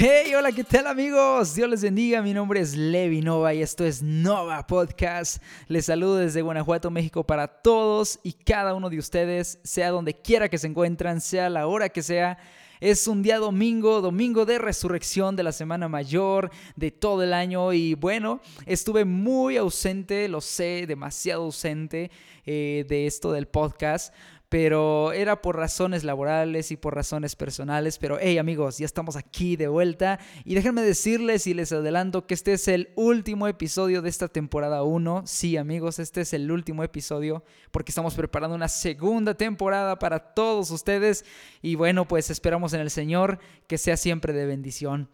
Hey, hola, ¿qué tal amigos? Dios les bendiga, mi nombre es Levi Nova y esto es Nova Podcast. Les saludo desde Guanajuato, México para todos y cada uno de ustedes, sea donde quiera que se encuentran, sea la hora que sea. Es un día domingo, domingo de resurrección de la semana mayor de todo el año y bueno, estuve muy ausente, lo sé, demasiado ausente eh, de esto del podcast pero era por razones laborales y por razones personales. Pero hey amigos, ya estamos aquí de vuelta y déjenme decirles y les adelanto que este es el último episodio de esta temporada 1. Sí amigos, este es el último episodio porque estamos preparando una segunda temporada para todos ustedes y bueno, pues esperamos en el Señor que sea siempre de bendición.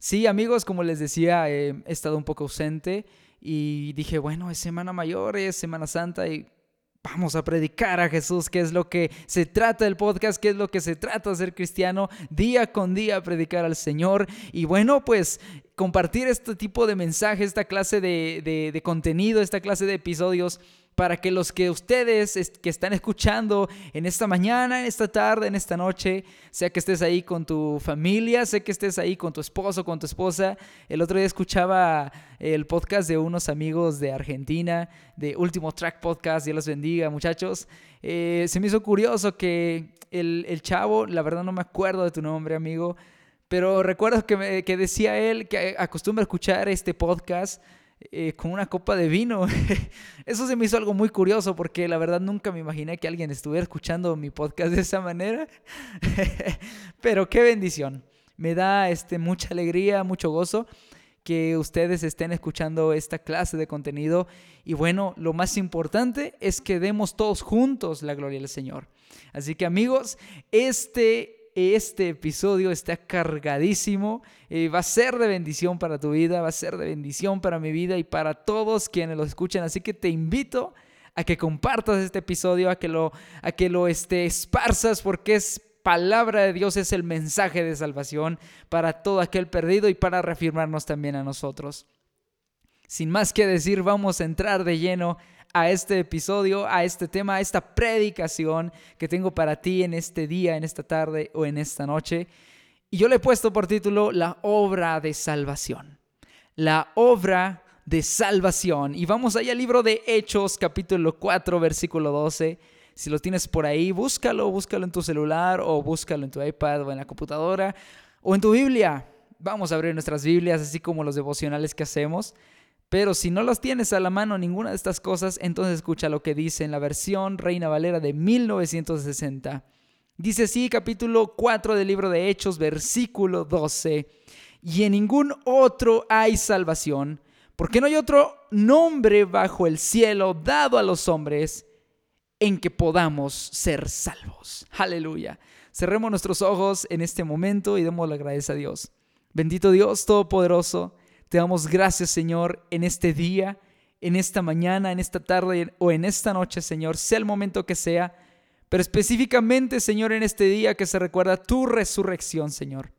Sí amigos, como les decía, he estado un poco ausente y dije, bueno, es Semana Mayor, es Semana Santa y Vamos a predicar a Jesús, que es lo que se trata del podcast, que es lo que se trata ser cristiano, día con día predicar al Señor. Y bueno, pues compartir este tipo de mensajes, esta clase de, de contenido, esta clase de episodios para que los que ustedes que están escuchando en esta mañana, en esta tarde, en esta noche, sea que estés ahí con tu familia, sea que estés ahí con tu esposo, con tu esposa. El otro día escuchaba el podcast de unos amigos de Argentina, de Último Track Podcast, Dios los bendiga muchachos. Eh, se me hizo curioso que el, el, chavo, la verdad no me acuerdo de tu nombre amigo, pero recuerdo que, que decía él que acostumbra escuchar este podcast eh, con una copa de vino. Eso se me hizo algo muy curioso porque la verdad nunca me imaginé que alguien estuviera escuchando mi podcast de esa manera. Pero qué bendición. Me da este, mucha alegría, mucho gozo que ustedes estén escuchando esta clase de contenido. Y bueno, lo más importante es que demos todos juntos la gloria del Señor. Así que amigos, este este episodio está cargadísimo. Eh, va a ser de bendición para tu vida, va a ser de bendición para mi vida y para todos quienes lo escuchan. Así que te invito a que compartas este episodio, a que lo, a que lo este, esparzas porque es palabra de Dios, es el mensaje de salvación para todo aquel perdido y para reafirmarnos también a nosotros. Sin más que decir, vamos a entrar de lleno a este episodio, a este tema, a esta predicación que tengo para ti en este día, en esta tarde o en esta noche. Y yo le he puesto por título La obra de salvación. La obra de salvación. Y vamos allá al libro de Hechos, capítulo 4, versículo 12. Si lo tienes por ahí, búscalo, búscalo en tu celular o búscalo en tu iPad o en la computadora o en tu Biblia. Vamos a abrir nuestras Biblias, así como los devocionales que hacemos. Pero si no las tienes a la mano ninguna de estas cosas, entonces escucha lo que dice en la versión Reina Valera de 1960. Dice así, capítulo 4 del libro de Hechos, versículo 12. Y en ningún otro hay salvación, porque no hay otro nombre bajo el cielo dado a los hombres en que podamos ser salvos. Aleluya. Cerremos nuestros ojos en este momento y demos la gracia a Dios. Bendito Dios Todopoderoso. Te damos gracias, Señor, en este día, en esta mañana, en esta tarde o en esta noche, Señor, sea el momento que sea, pero específicamente, Señor, en este día que se recuerda tu resurrección, Señor.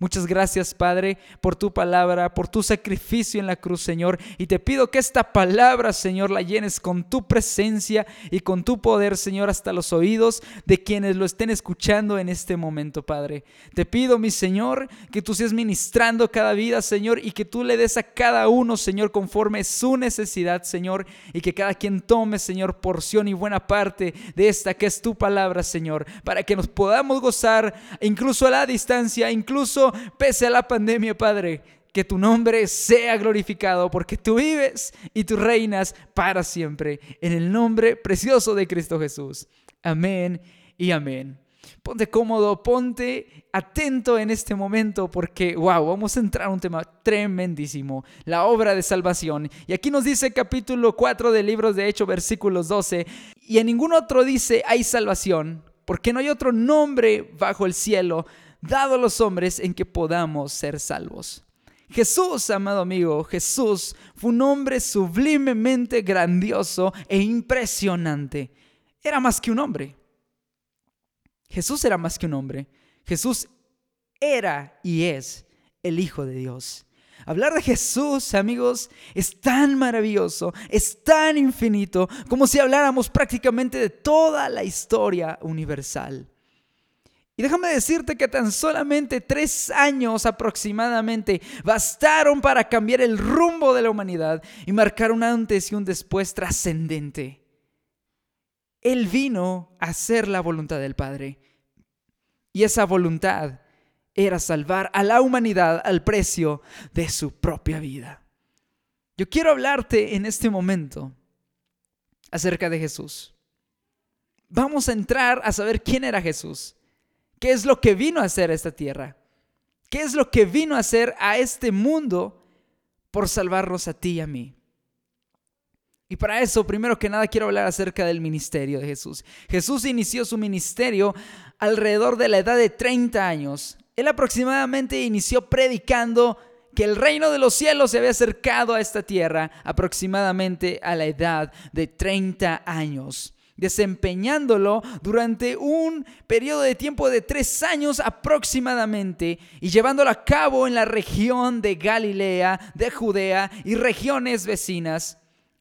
Muchas gracias, Padre, por tu palabra, por tu sacrificio en la cruz, Señor. Y te pido que esta palabra, Señor, la llenes con tu presencia y con tu poder, Señor, hasta los oídos de quienes lo estén escuchando en este momento, Padre. Te pido, mi Señor, que tú seas ministrando cada vida, Señor, y que tú le des a cada uno, Señor, conforme su necesidad, Señor, y que cada quien tome, Señor, porción y buena parte de esta que es tu palabra, Señor, para que nos podamos gozar incluso a la distancia, incluso pese a la pandemia, Padre, que tu nombre sea glorificado porque tú vives y tú reinas para siempre. En el nombre precioso de Cristo Jesús. Amén y amén. Ponte cómodo, ponte atento en este momento porque, wow, vamos a entrar a un tema tremendísimo, la obra de salvación. Y aquí nos dice capítulo 4 del libro de Hechos, versículos 12, y en ningún otro dice hay salvación, porque no hay otro nombre bajo el cielo dado a los hombres en que podamos ser salvos. Jesús, amado amigo, Jesús fue un hombre sublimemente grandioso e impresionante. era más que un hombre. Jesús era más que un hombre. Jesús era y es el Hijo de Dios. Hablar de Jesús, amigos, es tan maravilloso, es tan infinito, como si habláramos prácticamente de toda la historia universal. Y déjame decirte que tan solamente tres años aproximadamente bastaron para cambiar el rumbo de la humanidad y marcar un antes y un después trascendente. Él vino a hacer la voluntad del Padre. Y esa voluntad era salvar a la humanidad al precio de su propia vida. Yo quiero hablarte en este momento acerca de Jesús. Vamos a entrar a saber quién era Jesús, qué es lo que vino a hacer a esta tierra, qué es lo que vino a hacer a este mundo por salvarnos a ti y a mí. Y para eso, primero que nada, quiero hablar acerca del ministerio de Jesús. Jesús inició su ministerio alrededor de la edad de 30 años. Él aproximadamente inició predicando que el reino de los cielos se había acercado a esta tierra aproximadamente a la edad de 30 años desempeñándolo durante un periodo de tiempo de tres años aproximadamente y llevándolo a cabo en la región de Galilea, de Judea y regiones vecinas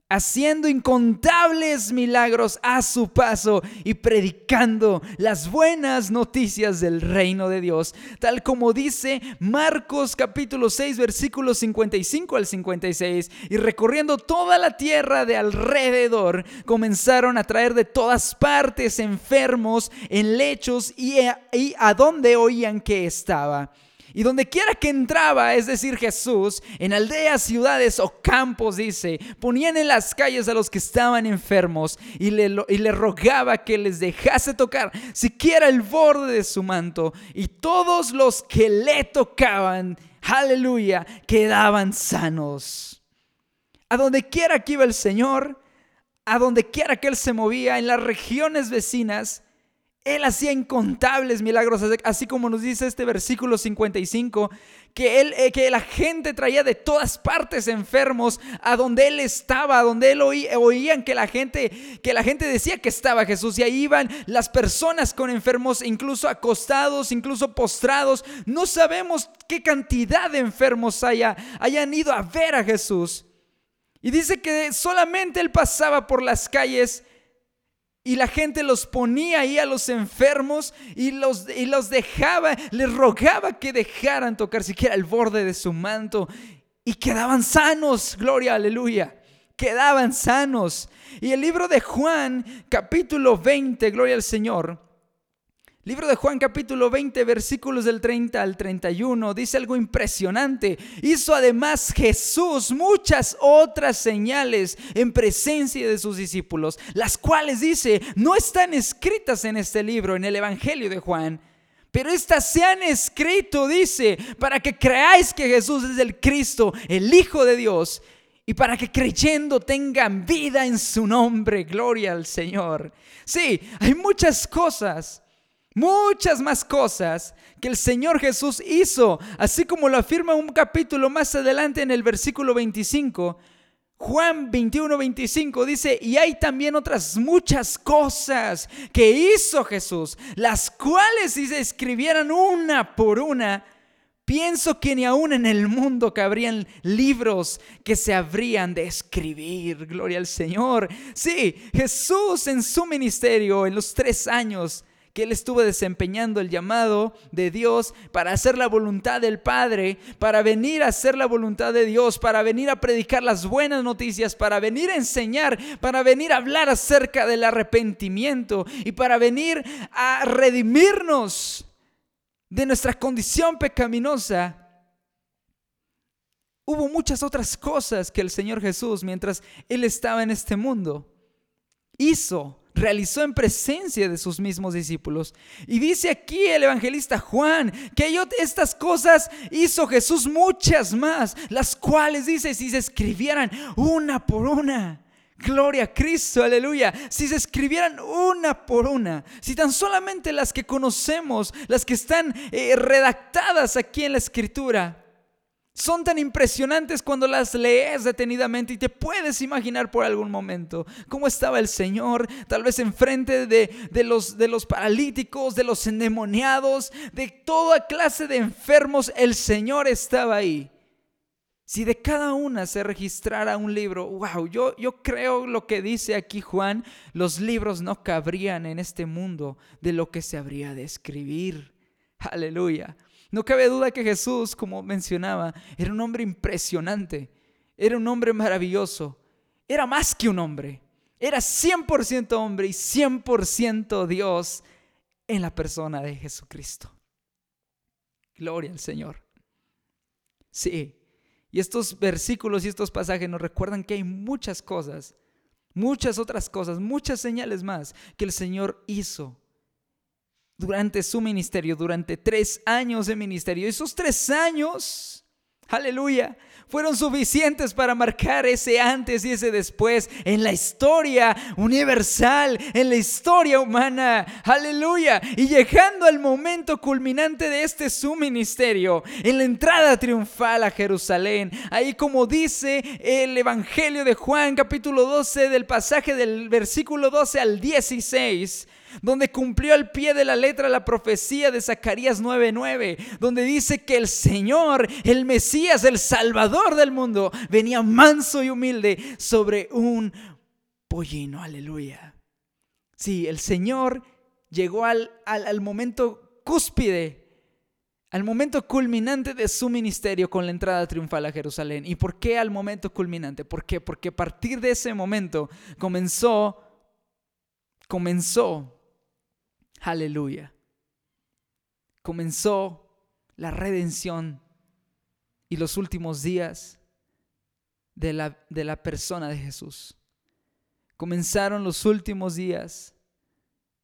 haciendo incontables milagros a su paso y predicando las buenas noticias del reino de Dios, tal como dice Marcos capítulo 6 versículos 55 al 56, y recorriendo toda la tierra de alrededor, comenzaron a traer de todas partes enfermos en lechos y a, y a donde oían que estaba y donde quiera que entraba, es decir, Jesús, en aldeas, ciudades o campos, dice, ponían en las calles a los que estaban enfermos y le, rogaba que les dejase tocar siquiera el borde de su manto. Y todos los que le tocaban, aleluya, quedaban sanos. A donde quiera que iba el Señor, a donde quiera que Él se movía, en las regiones vecinas, él hacía incontables milagros, así como nos dice este versículo 55, que, él, eh, que la gente traía de todas partes enfermos a donde él estaba, a donde él oía, oían que la, gente, que la gente decía que estaba Jesús y ahí iban las personas con enfermos, incluso acostados, incluso postrados. No sabemos qué cantidad de enfermos haya, hayan ido a ver a Jesús. Y dice que solamente él pasaba por las calles y la gente los ponía ahí a los enfermos y los, y los dejaba, les rogaba que dejaran tocar siquiera el borde de su manto. Y quedaban sanos, gloria, aleluya. Quedaban sanos. Y el libro de Juan, capítulo 20, gloria al Señor Libro de Juan capítulo 20 versículos del 30 al 31 dice algo impresionante. Hizo además Jesús muchas otras señales en presencia de sus discípulos, las cuales dice no están escritas en este libro, en el Evangelio de Juan. Pero estas se han escrito, dice, para que creáis que Jesús es el Cristo, el Hijo de Dios, y para que creyendo tengan vida en su nombre. Gloria al Señor. Sí, hay muchas cosas muchas más cosas que el Señor Jesús hizo, así como lo afirma un capítulo más adelante en el versículo 25. Juan 21, 25 dice, y hay también otras muchas cosas que hizo Jesús, las cuales si se escribieran una por una, pienso que ni aún en el mundo cabrían libros que se habrían de escribir. Gloria al Señor. Sí, Jesús en su ministerio, en los tres años, que él estuvo desempeñando el llamado de Dios para hacer la voluntad del Padre, para venir a hacer la voluntad de Dios, para venir a predicar las buenas noticias, para venir a enseñar, para venir a hablar acerca del arrepentimiento y para venir a redimirnos de nuestra condición pecaminosa. Hubo muchas otras cosas que el Señor Jesús, mientras Él estaba en este mundo, hizo realizó en presencia de sus mismos discípulos. Y dice aquí el evangelista Juan que estas cosas hizo Jesús muchas más, las cuales dice si se escribieran una por una. Gloria a Cristo, aleluya. Si se escribieran una por una, si tan solamente las que conocemos, las que están eh, redactadas aquí en la escritura, Son tan impresionantes cuando las lees detenidamente y te puedes imaginar por algún momento cómo estaba el Señor, tal vez enfrente de, de, los, de los paralíticos, de los endemoniados, de toda clase de enfermos. El Señor estaba ahí. Si de cada una se registrara un libro, wow, yo, yo creo lo que dice aquí Juan, los libros no cabrían en este mundo de lo que se habría de escribir. Aleluya. No cabe duda que Jesús, como mencionaba, era un hombre impresionante, era un hombre maravilloso, era más que un hombre, era 100% hombre y 100% Dios en la persona de Jesucristo. Gloria al Señor. Sí, y estos versículos y estos pasajes nos recuerdan que hay muchas cosas, muchas otras cosas, muchas señales más que el Señor hizo durante su ministerio, durante tres años de ministerio. Esos tres años, aleluya, fueron suficientes para marcar ese antes y ese después en la historia universal, en la historia humana. Aleluya. Y llegando al momento culminante de este su ministerio, en la entrada triunfal a Jerusalén, ahí como dice el Evangelio de Juan capítulo 12 del pasaje del versículo 12 al 16 donde cumplió al pie de la letra la profecía de Zacarías 9:9, donde dice que el Señor, el Mesías, el Salvador del mundo, venía manso y humilde sobre un pollino, aleluya. Sí, el Señor llegó al, al, momento cúspide, al momento culminante de su ministerio con la entrada triunfal a Jerusalén. ¿Y por qué al momento culminante? ¿Por qué? Porque a partir de ese momento comenzó, comenzó Aleluya. Comenzó la redención y los últimos días de la, de la persona de Jesús. Comenzaron los últimos días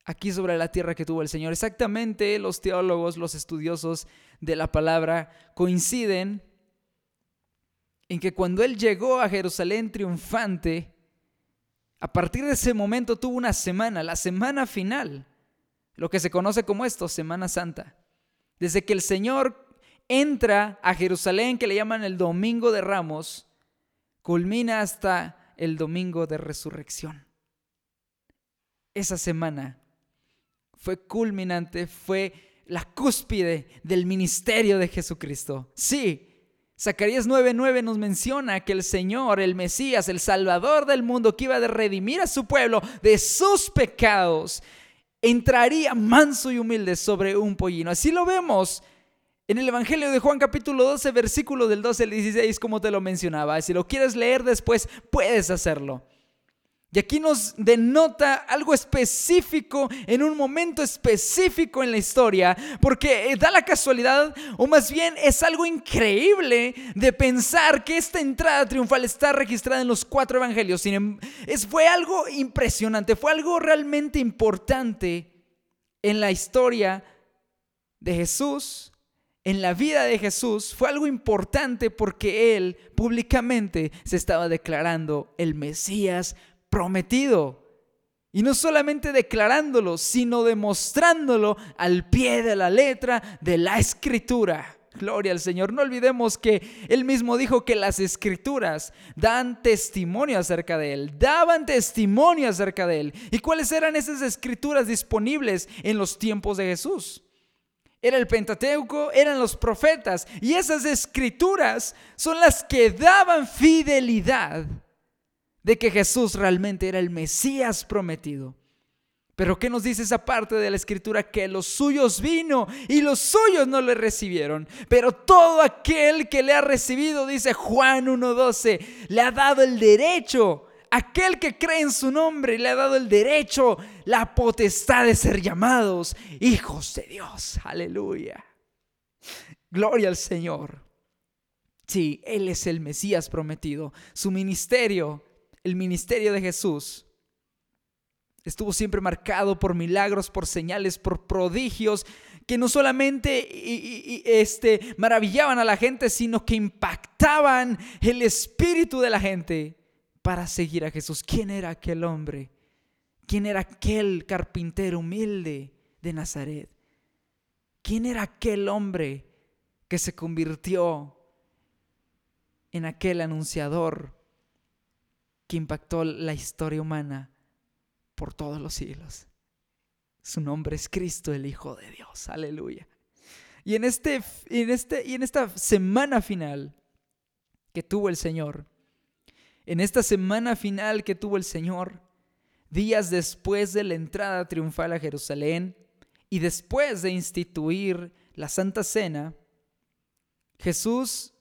aquí sobre la tierra que tuvo el Señor. Exactamente los teólogos, los estudiosos de la palabra coinciden en que cuando Él llegó a Jerusalén triunfante, a partir de ese momento tuvo una semana, la semana final lo que se conoce como esto, Semana Santa. Desde que el Señor entra a Jerusalén, que le llaman el Domingo de Ramos, culmina hasta el Domingo de Resurrección. Esa semana fue culminante, fue la cúspide del ministerio de Jesucristo. Sí, Zacarías 9:9 nos menciona que el Señor, el Mesías, el Salvador del mundo, que iba a redimir a su pueblo de sus pecados, entraría manso y humilde sobre un pollino. Así lo vemos en el Evangelio de Juan capítulo 12, versículo del 12 al 16, como te lo mencionaba. Si lo quieres leer después, puedes hacerlo. Y aquí nos denota algo específico en un momento específico en la historia, porque eh, da la casualidad, o más bien es algo increíble de pensar que esta entrada triunfal está registrada en los cuatro evangelios. Em, fue algo impresionante, fue algo realmente importante en la historia de Jesús, en la vida de Jesús fue algo importante porque él públicamente se estaba declarando el Mesías prometido. Y no solamente declarándolo, sino demostrándolo al pie de la letra de la escritura. Gloria al Señor. No olvidemos que Él mismo dijo que las escrituras dan testimonio acerca de Él, daban testimonio acerca de Él. ¿Y cuáles eran esas escrituras disponibles en los tiempos de Jesús? Era el Pentateuco, eran los profetas. Y esas escrituras son las que daban fidelidad de que Jesús realmente era el Mesías prometido. Pero ¿qué nos dice esa parte de la escritura? Que los suyos vino y los suyos no le recibieron. Pero todo aquel que le ha recibido, dice Juan 1.12, le ha dado el derecho. Aquel que cree en su nombre le ha dado el derecho, la potestad de ser llamados hijos de Dios. Aleluya. Gloria al Señor. Sí, Él es el Mesías prometido. Su ministerio el ministerio de Jesús estuvo siempre marcado por milagros, por señales, por prodigios que no solamente este, maravillaban a la gente, sino que impactaban el espíritu de la gente para seguir a Jesús. ¿Quién era aquel hombre? ¿Quién era aquel carpintero humilde de Nazaret? ¿Quién era aquel hombre que se convirtió en aquel anunciador que impactó la historia humana por todos los siglos. Su nombre es Cristo, el Hijo de Dios. Aleluya. Y en, este, en, este, y en esta semana final que tuvo el Señor, en esta semana final que tuvo el Señor, días después de la entrada triunfal a Jerusalén y después de instituir la Santa Cena, Jesús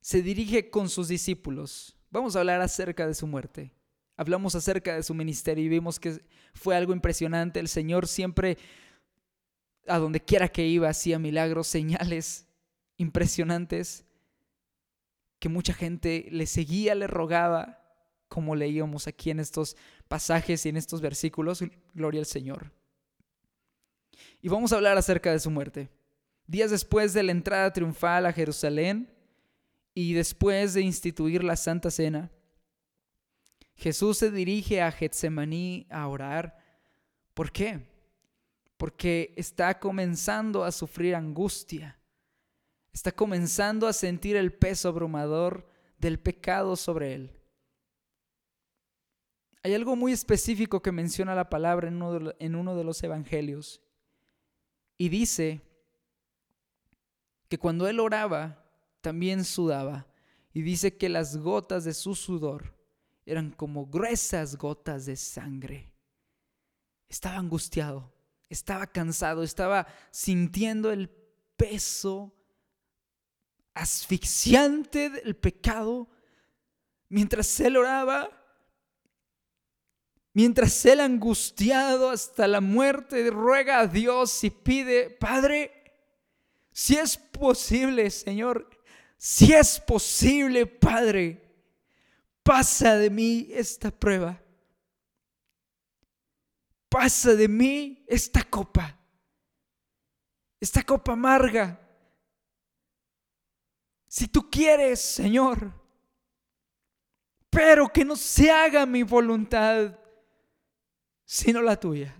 se dirige con sus discípulos. Vamos a hablar acerca de su muerte. Hablamos acerca de su ministerio y vimos que fue algo impresionante. El Señor siempre, a donde quiera que iba, hacía milagros, señales impresionantes que mucha gente le seguía, le rogaba, como leíamos aquí en estos pasajes y en estos versículos, gloria al Señor. Y vamos a hablar acerca de su muerte. Días después de la entrada triunfal a Jerusalén y después de instituir la Santa Cena, Jesús se dirige a Getsemaní a orar. ¿Por qué? Porque está comenzando a sufrir angustia está comenzando a sentir el peso abrumador del pecado sobre él. Hay algo muy específico que menciona la palabra en uno de, los evangelios y dice que cuando él oraba también sudaba y dice que las gotas de su sudor eran como gruesas gotas de sangre. Estaba angustiado, estaba cansado, estaba sintiendo el peso asfixiante del pecado, mientras él oraba, mientras él angustiado hasta la muerte ruega a Dios y pide, Padre, si es posible, Señor, si es posible, Padre, pasa de mí esta prueba. Pasa de mí esta copa, esta copa amarga si tú quieres, Señor, pero que no se haga mi voluntad, sino la tuya.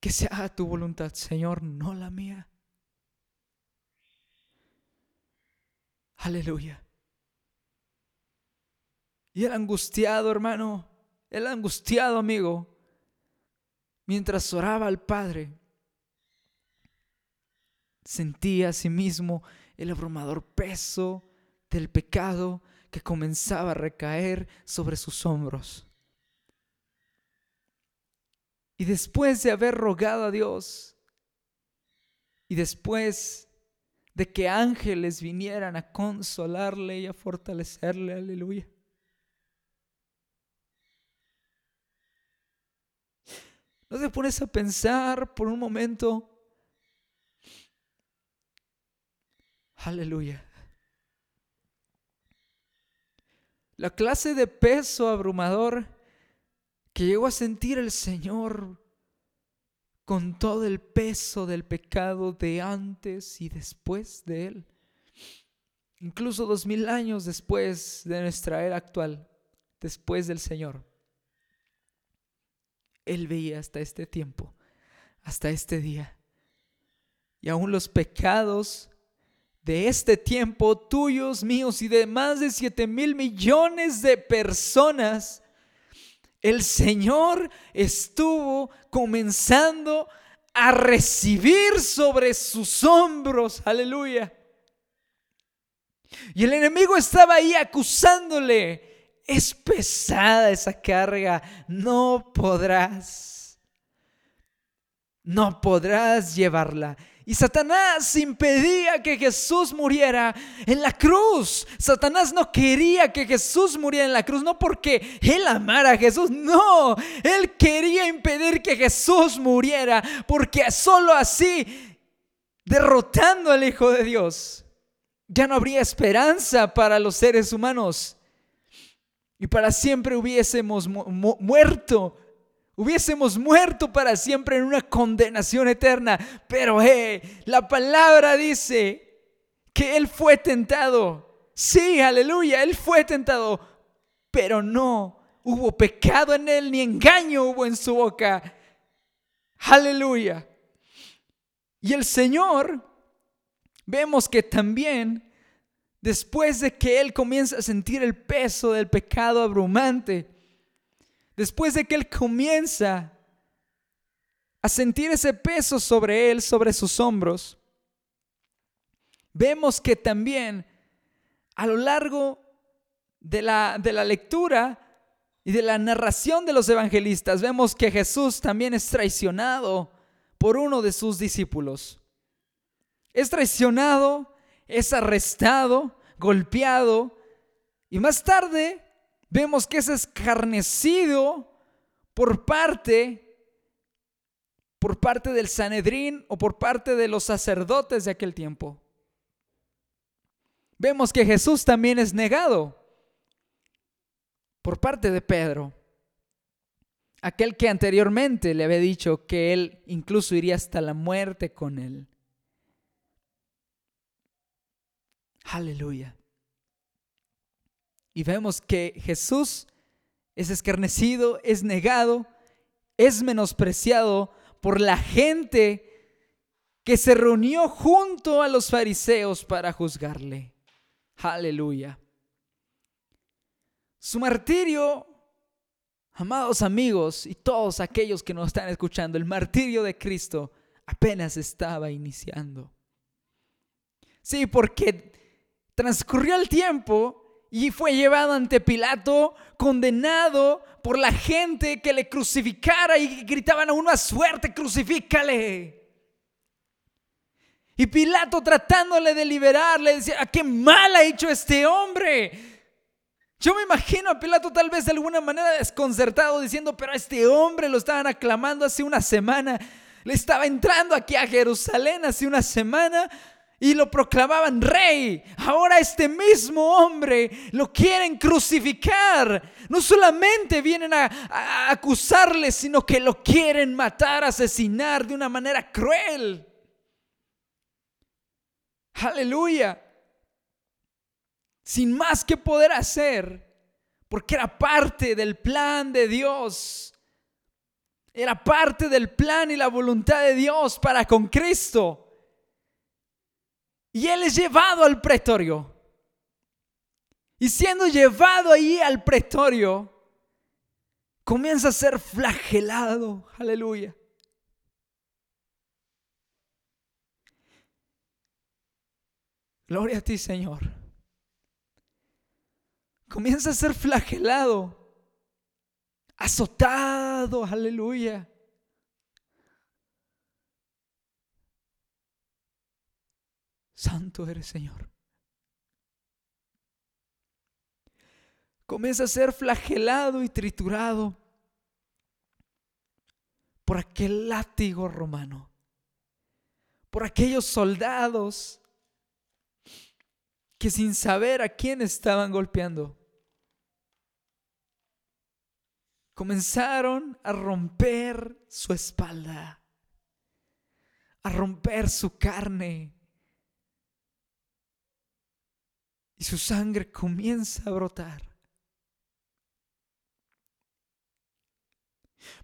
Que se haga tu voluntad, Señor, no la mía. Aleluya. Y el angustiado, hermano, el angustiado amigo, mientras oraba al Padre, Sentía a sí mismo el abrumador peso del pecado que comenzaba a recaer sobre sus hombros. Y después de haber rogado a Dios, y después de que ángeles vinieran a consolarle y a fortalecerle, aleluya. ¿No te pones a pensar por un momento Aleluya. La clase de peso abrumador que llegó a sentir el Señor con todo el peso del pecado de antes y después de Él. Incluso dos mil años después de nuestra era actual, después del Señor. Él veía hasta este tiempo, hasta este día. Y aún los pecados de este tiempo, tuyos, míos y de más de siete mil millones de personas, el Señor estuvo comenzando a recibir sobre sus hombros, aleluya. Y el enemigo estaba ahí acusándole, es pesada esa carga, no podrás, no podrás llevarla. Y Satanás impedía que Jesús muriera en la cruz. Satanás no quería que Jesús muriera en la cruz, no porque él amara a Jesús, no. Él quería impedir que Jesús muriera, porque solo así, derrotando al Hijo de Dios, ya no habría esperanza para los seres humanos. Y para siempre hubiésemos muerto hubiésemos muerto para siempre en una condenación eterna. Pero eh, la palabra dice que Él fue tentado. Sí, aleluya, Él fue tentado, pero no hubo pecado en Él ni engaño hubo en su boca. Aleluya. Y el Señor, vemos que también después de que él comienza a sentir el peso del pecado abrumante, después de que él comienza a sentir ese peso sobre él, sobre sus hombros, vemos que también a lo largo de la, de la lectura y de la narración de los evangelistas, vemos que Jesús también es traicionado por uno de sus discípulos. Es traicionado, es arrestado, golpeado y más tarde vemos que es escarnecido por parte por parte del Sanedrín o por parte de los sacerdotes de aquel tiempo. Vemos que Jesús también es negado por parte de Pedro, aquel que anteriormente le había dicho que él incluso iría hasta la muerte con él. Aleluya. Y vemos que Jesús es escarnecido, es negado, es menospreciado por la gente que se reunió junto a los fariseos para juzgarle. Aleluya. Su martirio, amados amigos y todos aquellos que nos están escuchando, el martirio de Cristo apenas estaba iniciando. Sí, porque transcurrió el tiempo y fue llevado ante Pilato, condenado por la gente que le crucificara y gritaban a una suerte, crucifícale. Y Pilato tratándole de liberarle, decía, ¿a qué mal ha hecho este hombre? Yo me imagino a Pilato tal vez de alguna manera desconcertado diciendo, pero a este hombre lo estaban aclamando hace una semana, le estaba entrando aquí a Jerusalén hace una semana y lo proclamaban rey. Ahora este mismo hombre lo quieren crucificar. No solamente vienen a, acusarle, sino que lo quieren matar, asesinar de una manera cruel. Aleluya. Sin más que poder hacer, porque era parte del plan de Dios. Era parte del plan y la voluntad de Dios para con Cristo. Y él es llevado al pretorio. Y siendo llevado ahí al pretorio, comienza a ser flagelado. Aleluya. Gloria a ti, Señor. Comienza a ser flagelado, azotado, aleluya. Santo eres, Señor. Comienza a ser flagelado y triturado por aquel látigo romano, por aquellos soldados que sin saber a quién estaban golpeando, comenzaron a romper su espalda, a romper su carne, y su sangre comienza a brotar.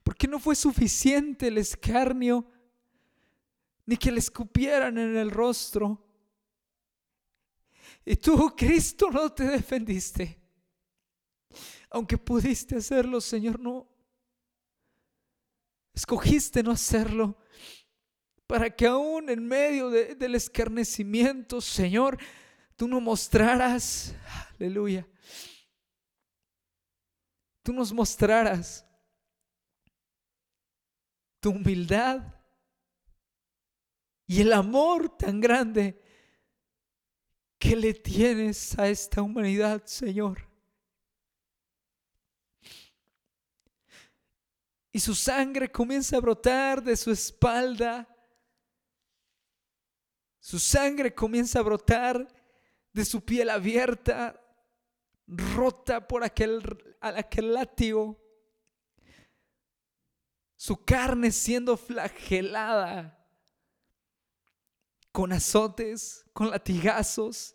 Porque no fue suficiente el escarnio, ni que le escupieran en el rostro. Y tú, Cristo, no te defendiste. Aunque pudiste hacerlo, Señor, no. Escogiste no hacerlo para que aún en medio del escarnecimiento, Señor, tú no mostraras, aleluya, tú nos mostraras tu humildad y el amor tan grande que le tienes a esta humanidad, Señor. Y su sangre comienza a brotar de su espalda. Su sangre comienza a brotar de su piel abierta, rota por aquel, aquel látigo, su carne siendo flagelada con azotes, con latigazos,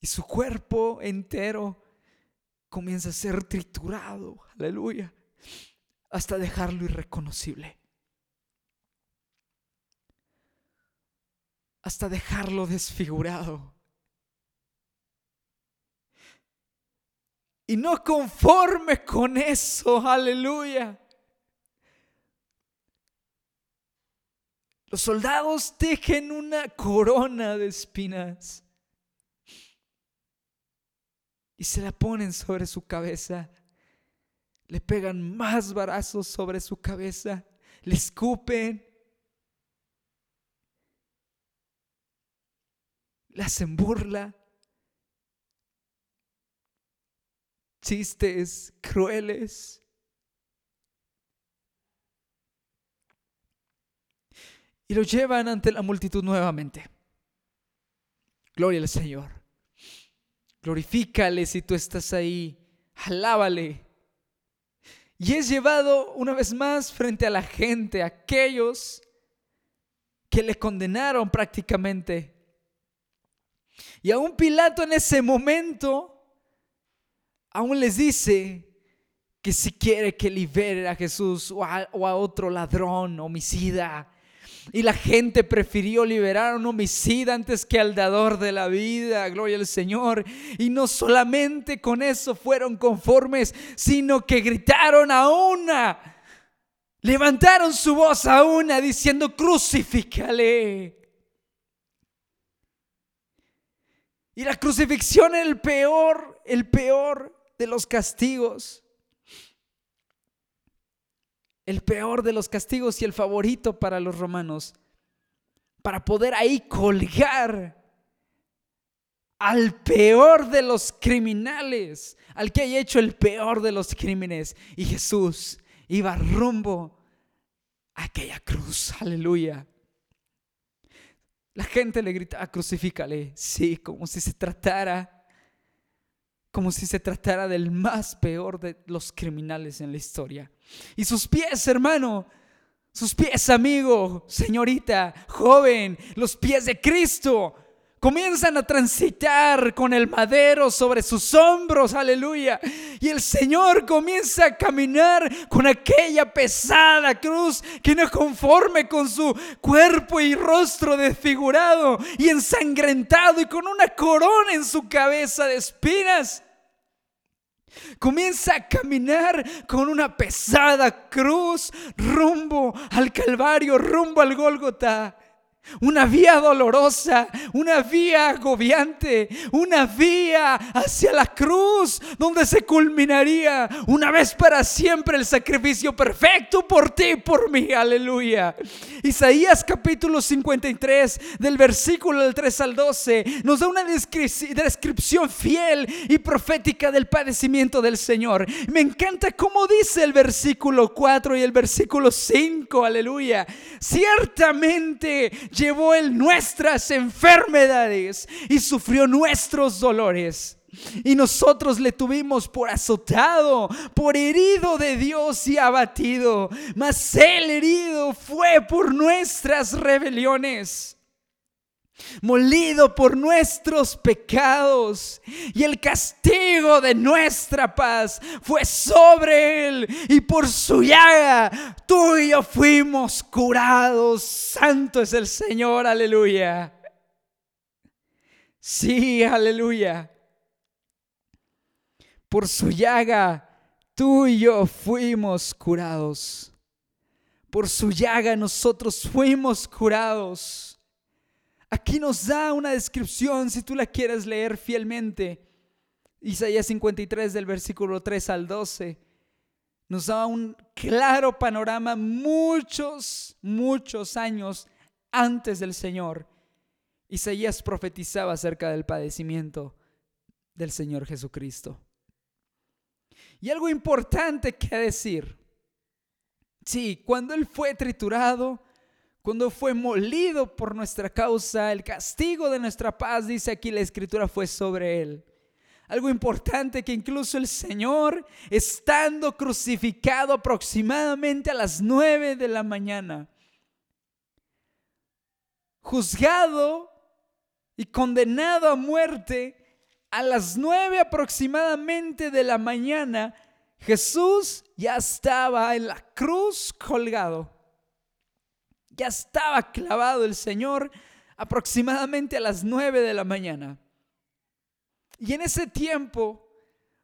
y su cuerpo entero comienza a ser triturado, aleluya, hasta dejarlo irreconocible. Hasta dejarlo desfigurado. Y no conforme con eso, aleluya. Los soldados tejen una corona de espinas y se la ponen sobre su cabeza. Le pegan más barazos sobre su cabeza, le escupen, le hacen burla. Chistes crueles. Y lo llevan ante la multitud nuevamente. Gloria al Señor. Glorifícale si tú estás ahí. Alábale. Y es llevado una vez más frente a la gente, aquellos que le condenaron prácticamente. Y aún Pilato en ese momento, aún les dice que si quiere que libere a Jesús o a, otro ladrón, homicida, y la gente prefirió liberar a un homicida antes que al dador de la vida. Gloria al Señor. Y no solamente con eso fueron conformes, sino que gritaron a una. Levantaron su voz a una diciendo, crucifícale. Y la crucifixión es el peor, el peor de los castigos el peor de los castigos y el favorito para los romanos, para poder ahí colgar al peor de los criminales, al que haya hecho el peor de los crímenes. Y Jesús iba rumbo a aquella cruz, aleluya. La gente le grita, crucifícale, sí, como si se tratara, como si se tratara del más peor de los criminales en la historia. Y sus pies, hermano, sus pies, amigo, señorita, joven, los pies de Cristo comienzan a transitar con el madero sobre sus hombros, aleluya. Y el Señor comienza a caminar con aquella pesada cruz que no conforme con su cuerpo y rostro desfigurado y ensangrentado y con una corona en su cabeza de espinas. Comienza a caminar con una pesada cruz rumbo al Calvario, rumbo al Gólgota. Una vía dolorosa, una vía agobiante, una vía hacia la cruz donde se culminaría una vez para siempre el sacrificio perfecto por ti y por mí. Aleluya. Isaías capítulo 53 del versículo del 3 al 12 nos da una descripción fiel y profética del padecimiento del Señor. Me encanta cómo dice el versículo 4 y el versículo 5. Aleluya. Ciertamente llevó él nuestras enfermedades y sufrió nuestros dolores. Y nosotros le tuvimos por azotado, por herido de Dios y abatido. Mas el herido fue por nuestras rebeliones molido por nuestros pecados, y el castigo de nuestra paz fue sobre él, y por su llaga tú y yo fuimos curados. Santo es el Señor, aleluya. Sí, aleluya. Por su llaga tú y yo fuimos curados. Por su llaga nosotros fuimos curados. Aquí nos da una descripción, si tú la quieres leer fielmente. Isaías 53 del versículo 3 al 12 nos da un claro panorama muchos, muchos años antes del Señor. Isaías profetizaba acerca del padecimiento del Señor Jesucristo. Y algo importante que decir. Sí, cuando Él fue triturado, cuando fue molido por nuestra causa, el castigo de nuestra paz, dice aquí la escritura, fue sobre él. Algo importante que incluso el Señor, estando crucificado aproximadamente a las nueve de la mañana, juzgado y condenado a muerte a las nueve aproximadamente de la mañana, Jesús ya estaba en la cruz colgado. Ya estaba clavado el Señor aproximadamente a las nueve de la mañana. Y en ese tiempo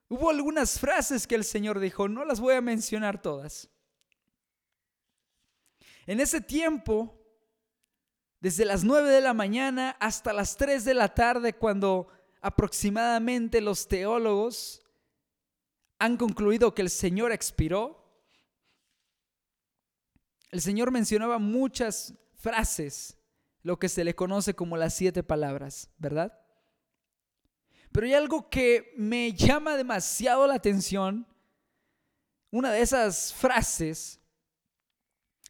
Hubo algunas frases que el Señor dijo, no las voy a mencionar todas. En ese tiempo, desde las 9 de la mañana hasta las 3 de la tarde, cuando aproximadamente los teólogos han concluido que el Señor expiró, el Señor mencionaba muchas frases, lo que se le conoce como las siete palabras, ¿verdad? Pero hay algo que me llama demasiado la atención. Una de esas frases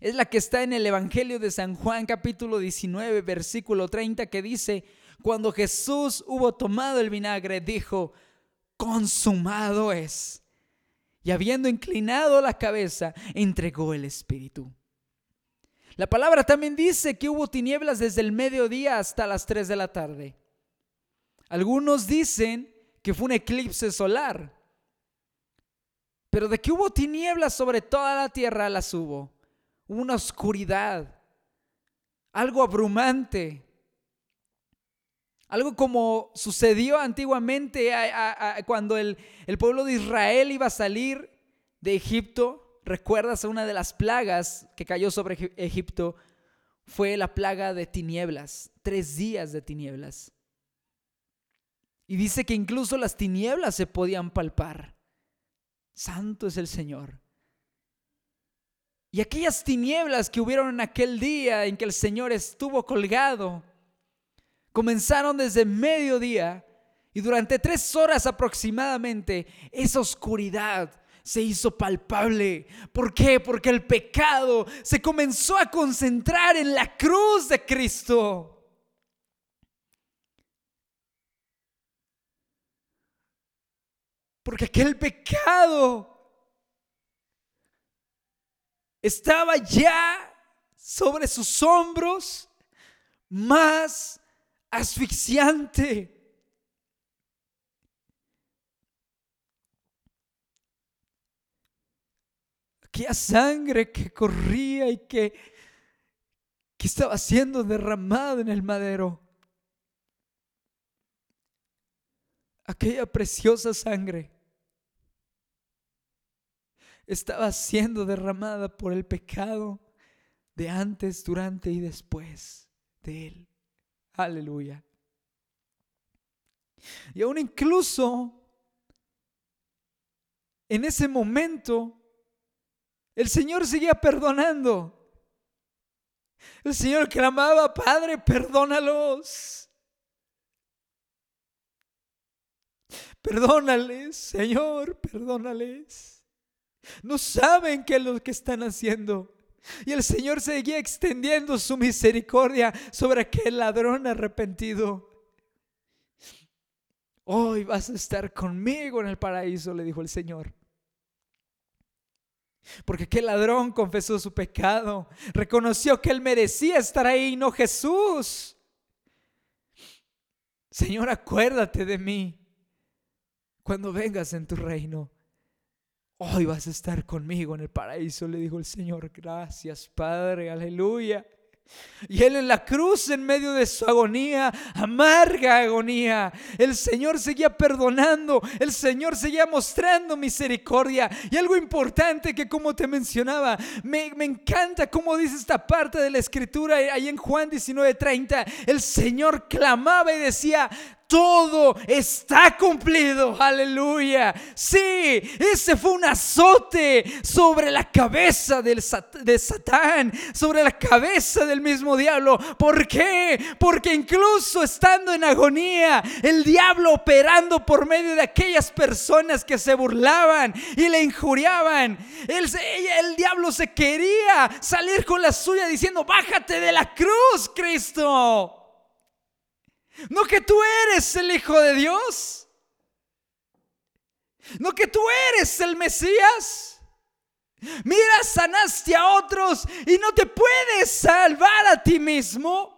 es la que está en el Evangelio de San Juan capítulo 19 versículo 30 que dice, cuando Jesús hubo tomado el vinagre, dijo, consumado es. Y habiendo inclinado la cabeza, entregó el Espíritu. La palabra también dice que hubo tinieblas desde el mediodía hasta las 3 de la tarde. Algunos dicen que fue un eclipse solar, pero de que hubo tinieblas sobre toda la tierra las hubo. Una oscuridad, algo abrumante, algo como sucedió antiguamente cuando el, el, pueblo de Israel iba a salir de Egipto. ¿Recuerdas una de las plagas que cayó sobre Egipto? Fue la plaga de tinieblas, tres días de tinieblas. Y dice que incluso las tinieblas se podían palpar. Santo es el Señor. Y aquellas tinieblas que hubieron en aquel día en que el Señor estuvo colgado, comenzaron desde mediodía y durante tres horas aproximadamente esa oscuridad se hizo palpable. ¿Por qué? Porque el pecado se comenzó a concentrar en la cruz de Cristo. Porque aquel pecado estaba ya sobre sus hombros más asfixiante. Aquella sangre que corría y que, que estaba siendo derramada en el madero. Aquella preciosa sangre estaba siendo derramada por el pecado de antes, durante y después de él. Aleluya. Y aún incluso en ese momento, el Señor seguía perdonando. El Señor clamaba, Padre, perdónalos. Perdónales, Señor, perdónales. No saben qué es lo que están haciendo. Y el Señor seguía extendiendo su misericordia sobre aquel ladrón arrepentido. Hoy vas a estar conmigo en el paraíso, le dijo el Señor. Porque aquel ladrón confesó su pecado, reconoció que él merecía estar ahí, no Jesús. Señor, acuérdate de mí cuando vengas en tu reino. Hoy vas a estar conmigo en el paraíso, le dijo el Señor. Gracias, Padre, aleluya. Y él en la cruz, en medio de su agonía, amarga agonía, el Señor seguía perdonando, el Señor seguía mostrando misericordia. Y algo importante que como te mencionaba, me, me encanta cómo dice esta parte de la escritura ahí en Juan 19:30, el Señor clamaba y decía, todo está cumplido. Aleluya. Sí, ese fue un azote sobre la cabeza del, de Satán, sobre la cabeza del mismo diablo. ¿Por qué? Porque incluso estando en agonía, el diablo operando por medio de aquellas personas que se burlaban y le injuriaban, el, el diablo se quería salir con la suya diciendo, bájate de la cruz, Cristo. No que tú eres el Hijo de Dios. No que tú eres el Mesías. Mira, sanaste a otros y no te puedes salvar a ti mismo.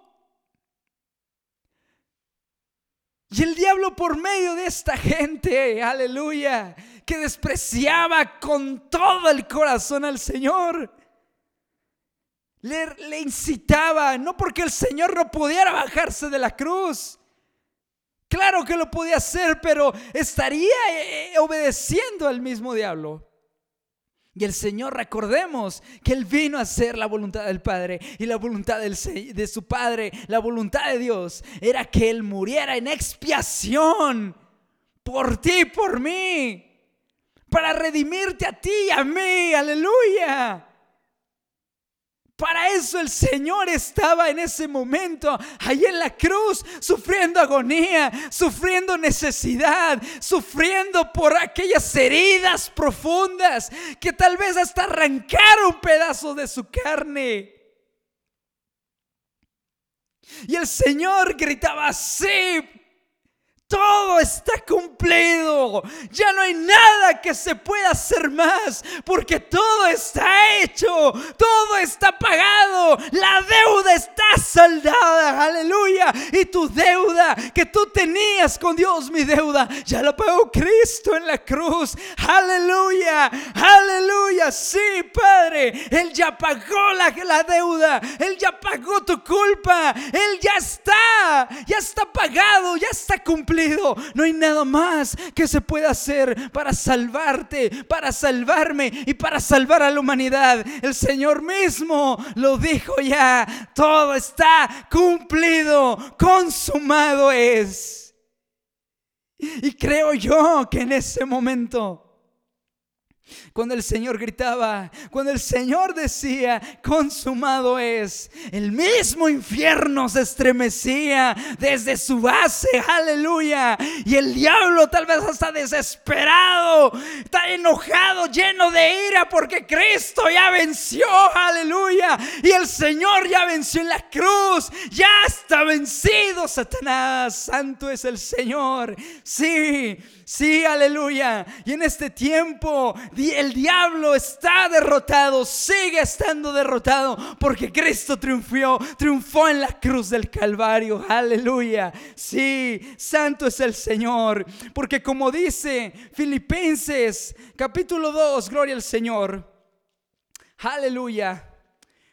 Y el diablo por medio de esta gente, aleluya, que despreciaba con todo el corazón al Señor, le, incitaba, no porque el Señor no pudiera bajarse de la cruz, Claro que lo podía hacer, pero estaría eh, obedeciendo al mismo diablo. Y el Señor, recordemos que Él vino a hacer la voluntad del Padre y la voluntad de su Padre, la voluntad de Dios, era que Él muriera en expiación por ti, por mí, para redimirte a ti y a mí, aleluya. Para eso el Señor estaba en ese momento, ahí en la cruz, sufriendo agonía, sufriendo necesidad, sufriendo por aquellas heridas profundas que tal vez hasta arrancaron pedazos de su carne. Y el Señor gritaba así, todo está cumplido. Ya no hay nada que se pueda hacer más porque todo está hecho. Todo está pagado. La deuda está saldada. Aleluya. Y tu deuda que tú tenías con Dios, mi deuda, ya la pagó Cristo en la cruz. Aleluya. Aleluya. Sí, Padre. Él ya pagó la, la deuda. Él ya pagó tu culpa. Él ya está. Ya está pagado. Ya está No hay nada más que se pueda hacer para salvarte, para salvarme y para salvar a la humanidad. El Señor mismo lo dijo ya. Todo está cumplido, consumado es. Y creo yo que en ese momento cuando el Señor gritaba, cuando el Señor decía, consumado es, el mismo infierno se estremecía desde su base, aleluya. Y el diablo tal vez hasta desesperado, está enojado, lleno de ira, porque Cristo ya venció, aleluya. Y el Señor ya venció en la cruz, ya está vencido Satanás, santo es el Señor. Sí, sí, aleluya. Y en este tiempo el diablo está derrotado, sigue estando derrotado, porque Cristo triunfó, triunfó en la cruz del Calvario. Aleluya. Sí, santo es el Señor, porque como dice Filipenses capítulo 2, gloria al Señor. Aleluya.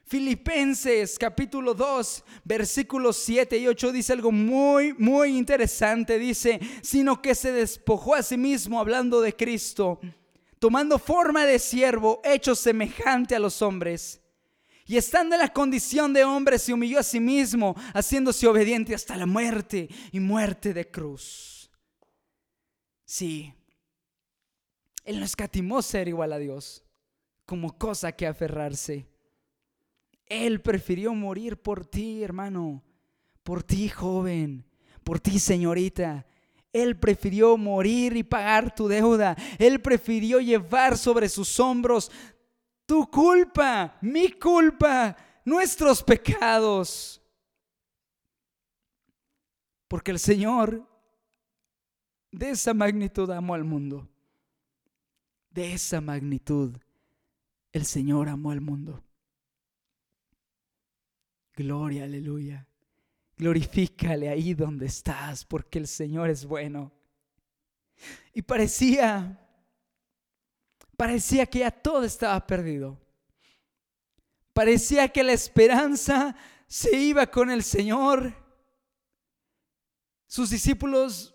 Filipenses capítulo 2, versículos 7 y 8 dice algo muy, muy interesante. Dice, sino que se despojó a sí mismo hablando de Cristo tomando forma de siervo, hecho semejante a los hombres. Y estando en la condición de hombre, se humilló a sí mismo, haciéndose obediente hasta la muerte y muerte de cruz. Sí, Él no escatimó ser igual a Dios como cosa que aferrarse. Él prefirió morir por ti, hermano, por ti, joven, por ti, señorita, él prefirió morir y pagar tu deuda. Él prefirió llevar sobre sus hombros tu culpa, mi culpa, nuestros pecados. Porque el Señor de esa magnitud amó al mundo. De esa magnitud el Señor amó al mundo. Gloria, aleluya. Glorifícale ahí donde estás, porque el Señor es bueno. Y parecía, parecía que ya todo estaba perdido. Parecía que la esperanza se iba con el Señor. Sus discípulos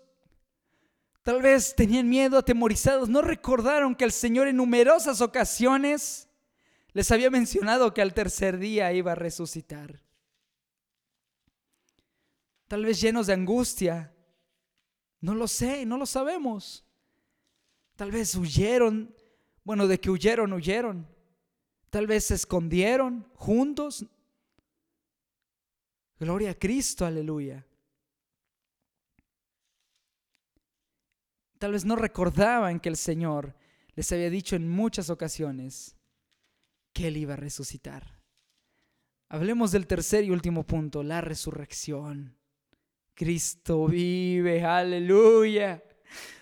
tal vez tenían miedo, atemorizados, no recordaron que el Señor en numerosas ocasiones les había mencionado que al tercer día iba a resucitar tal vez llenos de angustia. No lo sé, no lo sabemos. Tal vez huyeron, bueno, de que huyeron, huyeron. Tal vez se escondieron juntos. Gloria a Cristo, aleluya. Tal vez no recordaban que el Señor les había dicho en muchas ocasiones que Él iba a resucitar. Hablemos del tercer y último punto, la resurrección. Cristo vive, aleluya.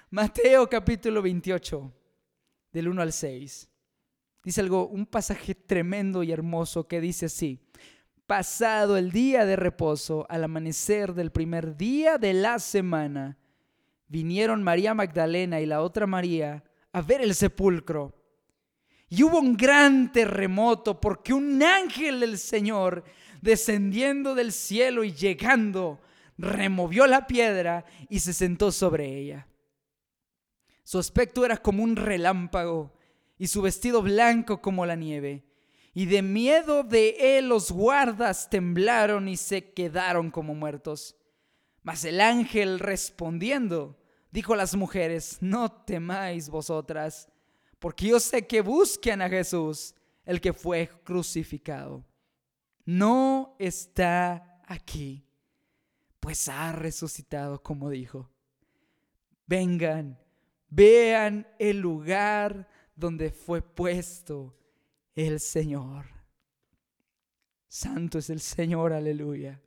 Mateo capítulo 28, del 1 al 6. Dice algo, un pasaje tremendo y hermoso que dice así. Pasado el día de reposo, al amanecer del primer día de la semana, vinieron María Magdalena y la otra María a ver el sepulcro. Y hubo un gran terremoto porque un ángel del Señor, descendiendo del cielo y llegando, removió la piedra y se sentó sobre ella. Su aspecto era como un relámpago y su vestido blanco como la nieve. Y de miedo de él los guardas temblaron y se quedaron como muertos. Mas el ángel respondiendo, dijo a las mujeres, no temáis vosotras, porque yo sé que busquen a Jesús, el que fue crucificado. No está aquí, pues ha resucitado como dijo. Vengan, vean el lugar donde fue puesto el Señor. Santo es el Señor, aleluya.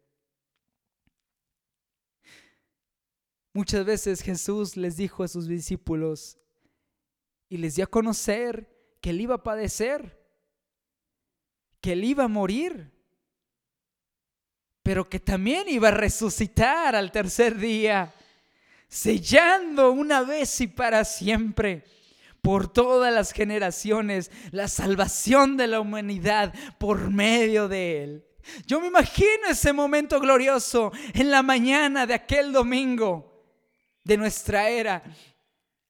Muchas veces Jesús les dijo a sus discípulos y les dio a conocer que él iba a padecer, que él iba a morir, pero que también iba a resucitar al tercer día, sellando una vez y para siempre por todas las generaciones la salvación de la humanidad por medio de él. Yo me imagino ese momento glorioso en la mañana de aquel domingo de nuestra era.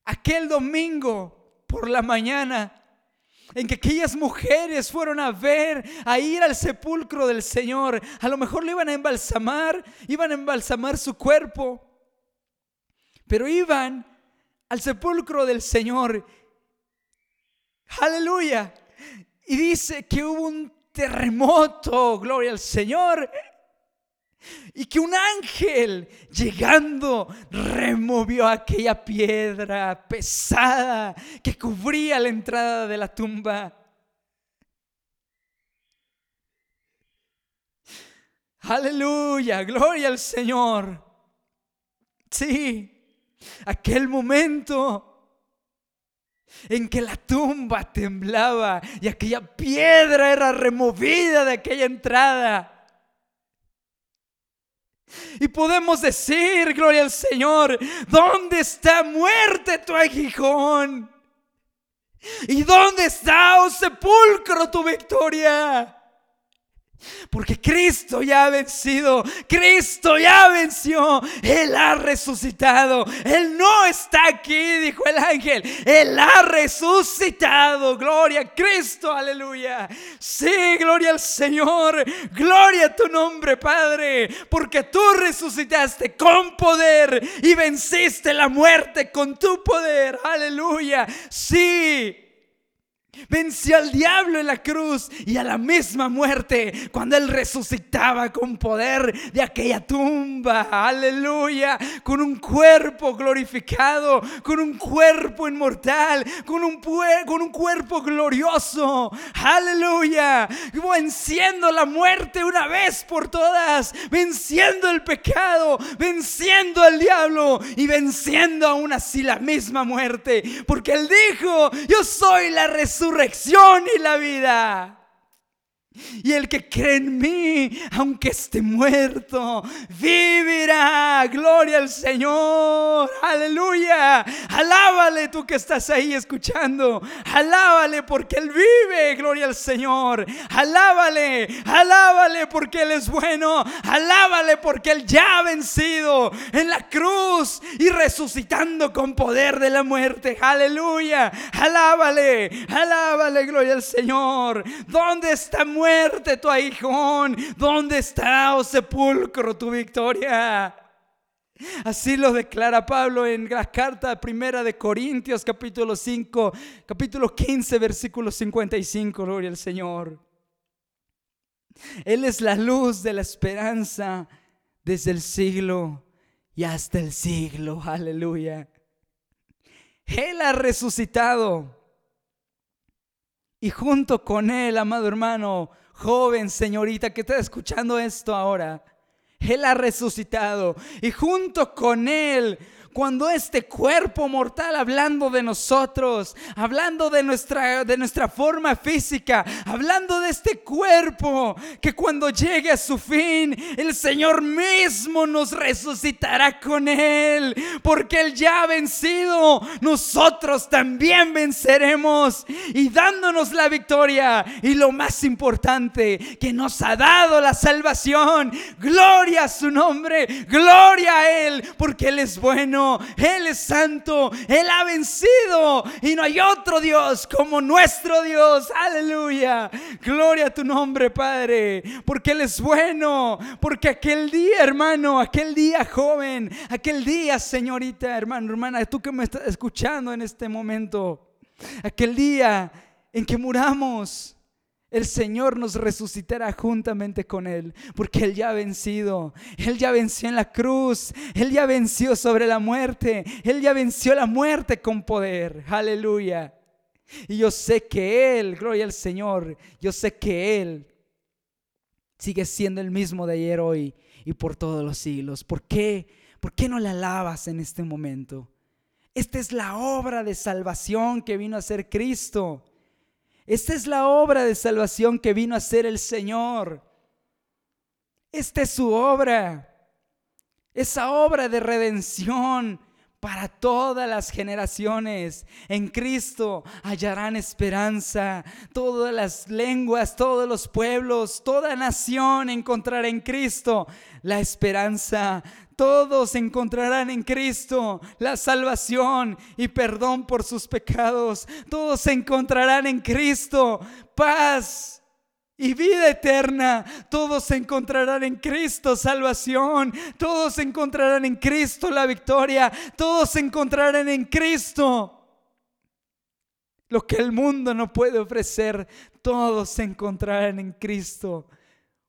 Aquel domingo por la mañana en que aquellas mujeres fueron a ver, a ir al sepulcro del Señor. A lo mejor le iban a embalsamar, iban a embalsamar su cuerpo, pero iban al sepulcro del Señor. Aleluya. Y dice que hubo un terremoto, gloria al Señor. Y que un ángel llegando removió aquella piedra pesada que cubría la entrada de la tumba. Aleluya, gloria al Señor. Sí, aquel momento en que la tumba temblaba y aquella piedra era removida de aquella entrada. Y podemos decir, gloria al Señor, ¿dónde está muerte tu aguijón? ¿Y dónde está, oh sepulcro, tu victoria? Porque Cristo ya ha vencido, Cristo ya venció, Él ha resucitado, Él no está aquí, dijo el ángel, Él ha resucitado, gloria a Cristo, aleluya. Sí, gloria al Señor, gloria a tu nombre, Padre, porque tú resucitaste con poder y venciste la muerte con tu poder, aleluya. Sí. Venció al diablo en la cruz y a la misma muerte cuando Él resucitaba con poder de aquella tumba. Aleluya. Con un cuerpo glorificado, con un cuerpo inmortal, con un, cuerpo glorioso. Aleluya. Venciendo la muerte una vez por todas. Venciendo el pecado, venciendo al diablo y venciendo aún así la misma muerte. Porque Él dijo, yo soy la resurrección resurrección y la vida. Y el que cree en mí, aunque esté muerto, vivirá. Gloria al Señor. Aleluya. Alábale tú que estás ahí escuchando. Alábale porque Él vive. Gloria al Señor. Alábale. Alábale porque Él es bueno. Alábale porque Él ya ha vencido en la cruz y resucitando con poder de la muerte. Aleluya. Alábale. Alábale. Gloria al Señor. ¿Dónde está muerto? Muerte tu aguijón? ¿Dónde está, oh sepulcro, tu victoria? Así lo declara Pablo en la carta primera de Corintios capítulo 5, capítulo 15, versículo 55, gloria al Señor. Él es la luz de la esperanza desde el siglo y hasta el siglo, aleluya. Él ha resucitado. Y junto con Él, amado hermano, joven, señorita, que está escuchando esto ahora, Él ha resucitado. Y junto con Él, cuando este cuerpo mortal, hablando de nosotros, hablando de nuestra, de nuestra forma física, hablando de este cuerpo, que cuando llegue a su fin, el Señor mismo nos resucitará con Él, porque Él ya ha vencido, nosotros también venceremos y dándonos la victoria y lo más importante, que nos ha dado la salvación. Gloria a su nombre, gloria a Él, porque Él es bueno, Él es santo, Él ha vencido y no hay otro Dios como nuestro Dios. Aleluya. Gloria a tu nombre, Padre, porque Él es bueno, porque aquel día, hermano, aquel día joven, aquel día, señorita, hermano, hermana, tú que me estás escuchando en este momento, aquel día en que muramos el Señor nos resucitará juntamente con Él, porque Él ya ha vencido, Él ya venció en la cruz, Él ya venció sobre la muerte, Él ya venció la muerte con poder, aleluya. Y yo sé que Él, gloria al Señor, yo sé que Él sigue siendo el mismo de ayer, hoy y por todos los siglos. ¿Por qué? ¿Por qué no la alabas en este momento? Esta es la obra de salvación que vino a ser Cristo. Esta es la obra de salvación que vino a hacer el Señor. Esta es su obra. Esa obra de redención para todas las generaciones. En Cristo hallarán esperanza. Todas las lenguas, todos los pueblos, toda nación encontrará en Cristo la esperanza. Todos encontrarán en Cristo la salvación y perdón por sus pecados. Todos encontrarán en Cristo paz y vida eterna. Todos encontrarán en Cristo salvación. Todos encontrarán en Cristo la victoria. Todos encontrarán en Cristo lo que el mundo no puede ofrecer. Todos encontrarán en Cristo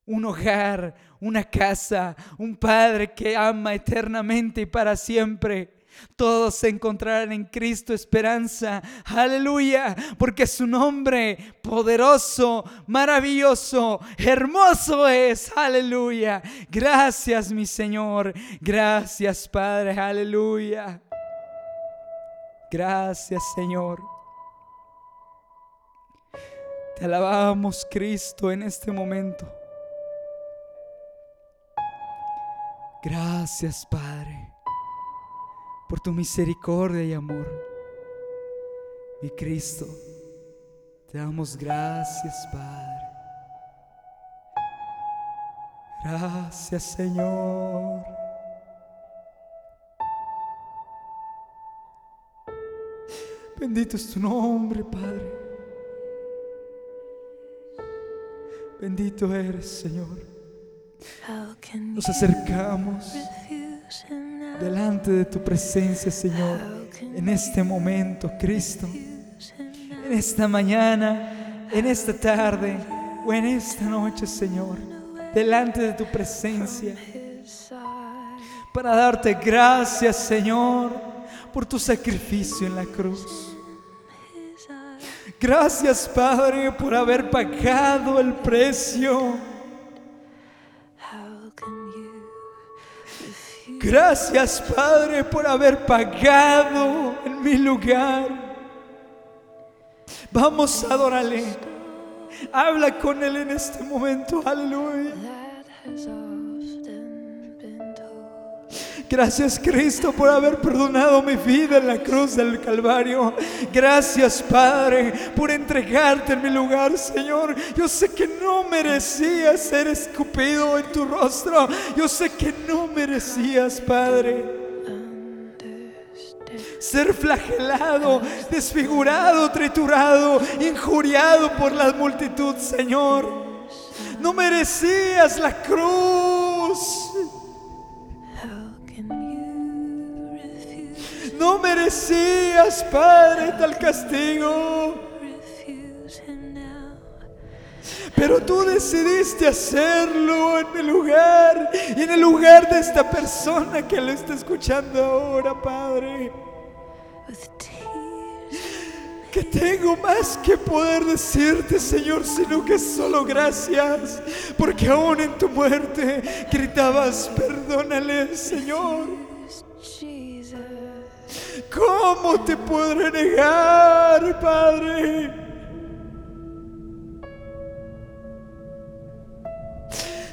un hogar, una casa, un Padre que ama eternamente y para siempre. Todos se encontrarán en Cristo esperanza. Aleluya. Porque su nombre poderoso, maravilloso, hermoso es. Aleluya. Gracias mi Señor. Gracias Padre. Aleluya. Gracias Señor. Te alabamos Cristo en este momento. Gracias, Padre, por tu misericordia y amor. Mi Cristo, te damos gracias, Padre. Gracias, Señor. Bendito es tu nombre, Padre. Bendito eres, Señor. Nos acercamos delante de tu presencia, Señor, en este momento, Cristo, en esta mañana, en esta tarde o en esta noche, Señor, delante de tu presencia, para darte gracias, Señor, por tu sacrificio en la cruz. Gracias, Padre, por haber pagado el precio Gracias, Padre, por haber pagado en mi lugar. Vamos a adorarle. Habla con Él en este momento. Aleluya. Gracias Cristo por haber perdonado mi vida en la cruz del Calvario. Gracias Padre por entregarte en mi lugar, Señor. Yo sé que no merecías ser escupido en tu rostro. Yo sé que no merecías, Padre ser flagelado, desfigurado, triturado, injuriado por la multitud, Señor. No merecías la cruz. No merecías, Padre, tal castigo. Pero tú decidiste hacerlo en mi lugar y en el lugar de esta persona que lo está escuchando ahora, Padre. Que tengo más que poder decirte, Señor, sino que solo gracias, porque aún en tu muerte gritabas, perdónale, Señor. ¿Cómo te podré negar, Padre?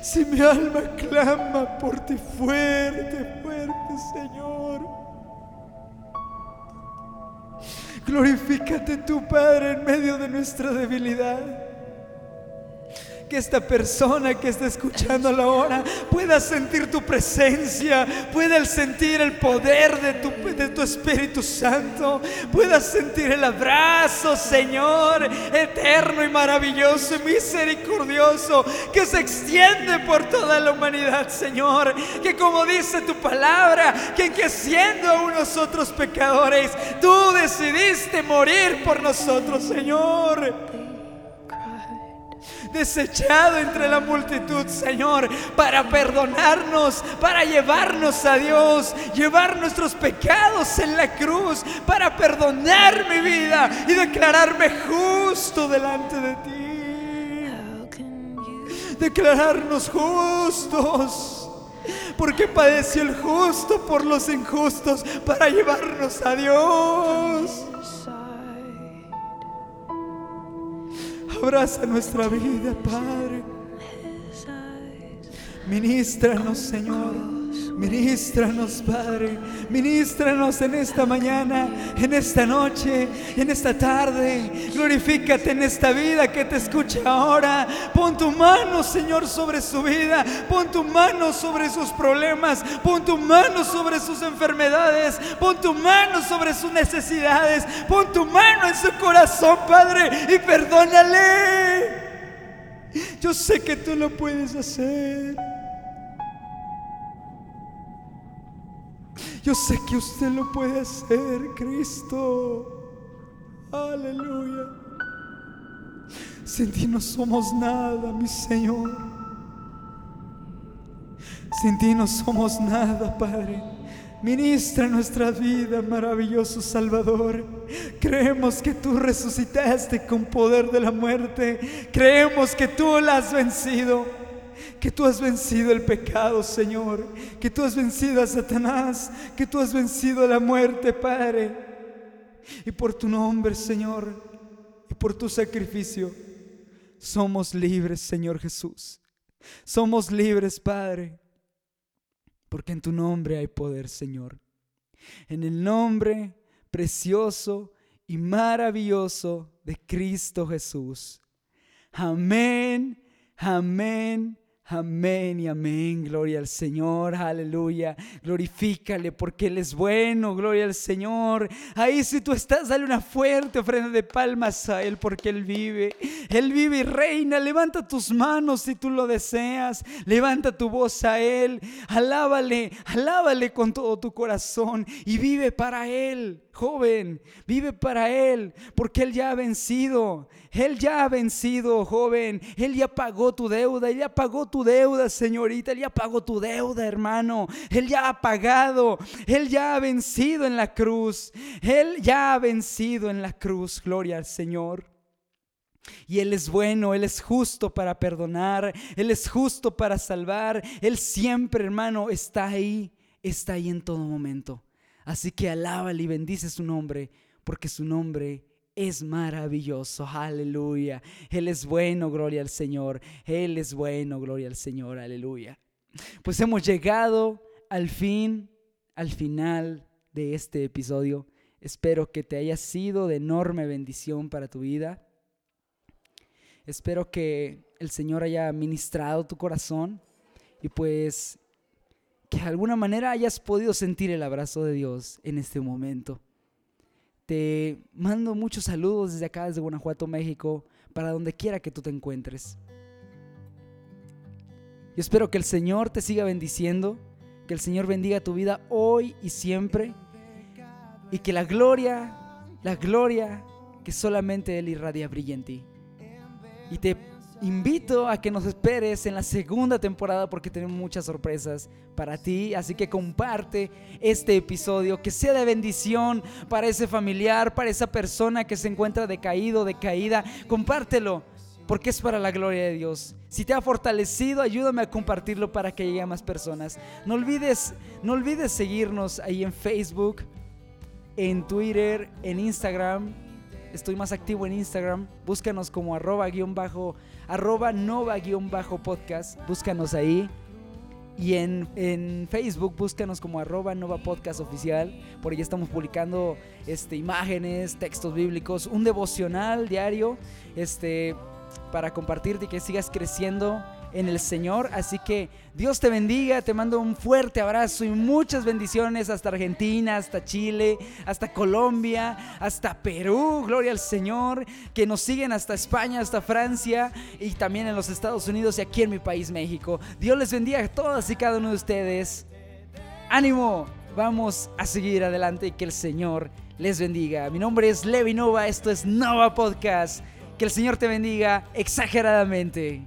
Si mi alma clama por ti fuerte, fuerte, Señor. Glorifícate tu Padre en medio de nuestra debilidad que esta persona que está escuchando la hora pueda sentir tu presencia, pueda sentir el poder de tu, de tu Espíritu Santo, pueda sentir el abrazo, Señor, eterno y maravilloso y misericordioso que se extiende por toda la humanidad, Señor. Que como dice tu palabra, que, que siendo aún nosotros pecadores, tú decidiste morir por nosotros, Señor desechado entre la multitud, Señor, para perdonarnos, para llevarnos a Dios, llevar nuestros pecados en la cruz, para perdonar mi vida y declararme justo delante de ti. Declararnos justos. Porque padeció el justo por los injustos para llevarnos a Dios. Abraza nuestra vida, Padre. Ministranos, Señor. Ministranos, Padre. Ministranos en esta mañana, en esta noche, en esta tarde. Glorifícate en esta vida que te escucha ahora. Pon tu mano, Señor, sobre su vida. Pon tu mano sobre sus problemas. Pon tu mano sobre sus enfermedades. Pon tu mano sobre sus necesidades. Pon tu mano en su corazón, Padre, y perdónale. Yo sé que tú lo puedes hacer. Yo sé que usted lo puede hacer, Cristo. Aleluya. Sin ti no somos nada, mi Señor. Sin ti no somos nada, Padre. Ministra nuestra vida, maravilloso Salvador. Creemos que tú resucitaste con poder de la muerte. Creemos que tú la has vencido que tú has vencido el pecado, Señor, que tú has vencido a Satanás, que tú has vencido la muerte, Padre. Y por tu nombre, Señor, y por tu sacrificio, somos libres, Señor Jesús. Somos libres, Padre, porque en tu nombre hay poder, Señor. En el nombre precioso y maravilloso de Cristo Jesús. Amén, amén Amén y amén. Gloria al Señor. Aleluya. Glorifícale porque Él es bueno. Gloria al Señor. Ahí si tú estás, dale una fuerte ofrenda de palmas a Él porque Él vive. Él vive y reina. Levanta tus manos si tú lo deseas. Levanta tu voz a Él. Alábale. Alábale con todo tu corazón y vive para Él. Joven, vive para Él, porque Él ya ha vencido. Él ya ha vencido, joven. Él ya pagó tu deuda. Él ya pagó tu deuda, señorita. Él ya pagó tu deuda, hermano. Él ya ha pagado. Él ya ha vencido en la cruz. Él ya ha vencido en la cruz. Gloria al Señor. Y Él es bueno, Él es justo para perdonar, Él es justo para salvar. Él siempre, hermano, está ahí, está ahí en todo momento. Así que alábale y bendice su nombre, porque su nombre es maravilloso. Aleluya. Él es bueno, gloria al Señor. Él es bueno, gloria al Señor. Aleluya. Pues hemos llegado al fin, al final de este episodio. Espero que te haya sido de enorme bendición para tu vida. Espero que el Señor haya ministrado tu corazón y pues que de alguna manera hayas podido sentir el abrazo de Dios en este momento. Te mando muchos saludos desde acá, desde Guanajuato, México, para donde quiera que tú te encuentres. Yo espero que el Señor te siga bendiciendo, que el Señor bendiga tu vida hoy y siempre, y que la gloria, la gloria que solamente Él irradia brille en ti. Y te invito a que nos esperes en la segunda temporada porque tenemos muchas sorpresas para ti. Así que comparte este episodio, que sea de bendición para ese familiar, para esa persona que se encuentra decaído, decaída. Compártelo porque es para la gloria de Dios. Si te ha fortalecido, ayúdame a compartirlo para que llegue a más personas. No olvides, no olvides seguirnos ahí en Facebook en Twitter, en Instagram. Estoy más activo en Instagram. Búscanos como arroba guion bajo, arroba nova guion bajo podcast. Búscanos ahí. Y en, en, Facebook búscanos como arroba Nova Podcast Oficial. Por ahí estamos publicando este, imágenes, textos bíblicos, un devocional diario este, para compartirte y que sigas creciendo en el Señor. Así que Dios te bendiga, te mando un fuerte abrazo y muchas bendiciones hasta Argentina, hasta Chile, hasta Colombia, hasta Perú, gloria al Señor, que nos siguen hasta España, hasta Francia y también en los Estados Unidos y aquí en mi país México. Dios les bendiga a todas y cada uno de ustedes. Ánimo, vamos a seguir adelante y que el Señor les bendiga. Mi nombre es Levi Nova, esto es Nova Podcast. Que el Señor te bendiga exageradamente.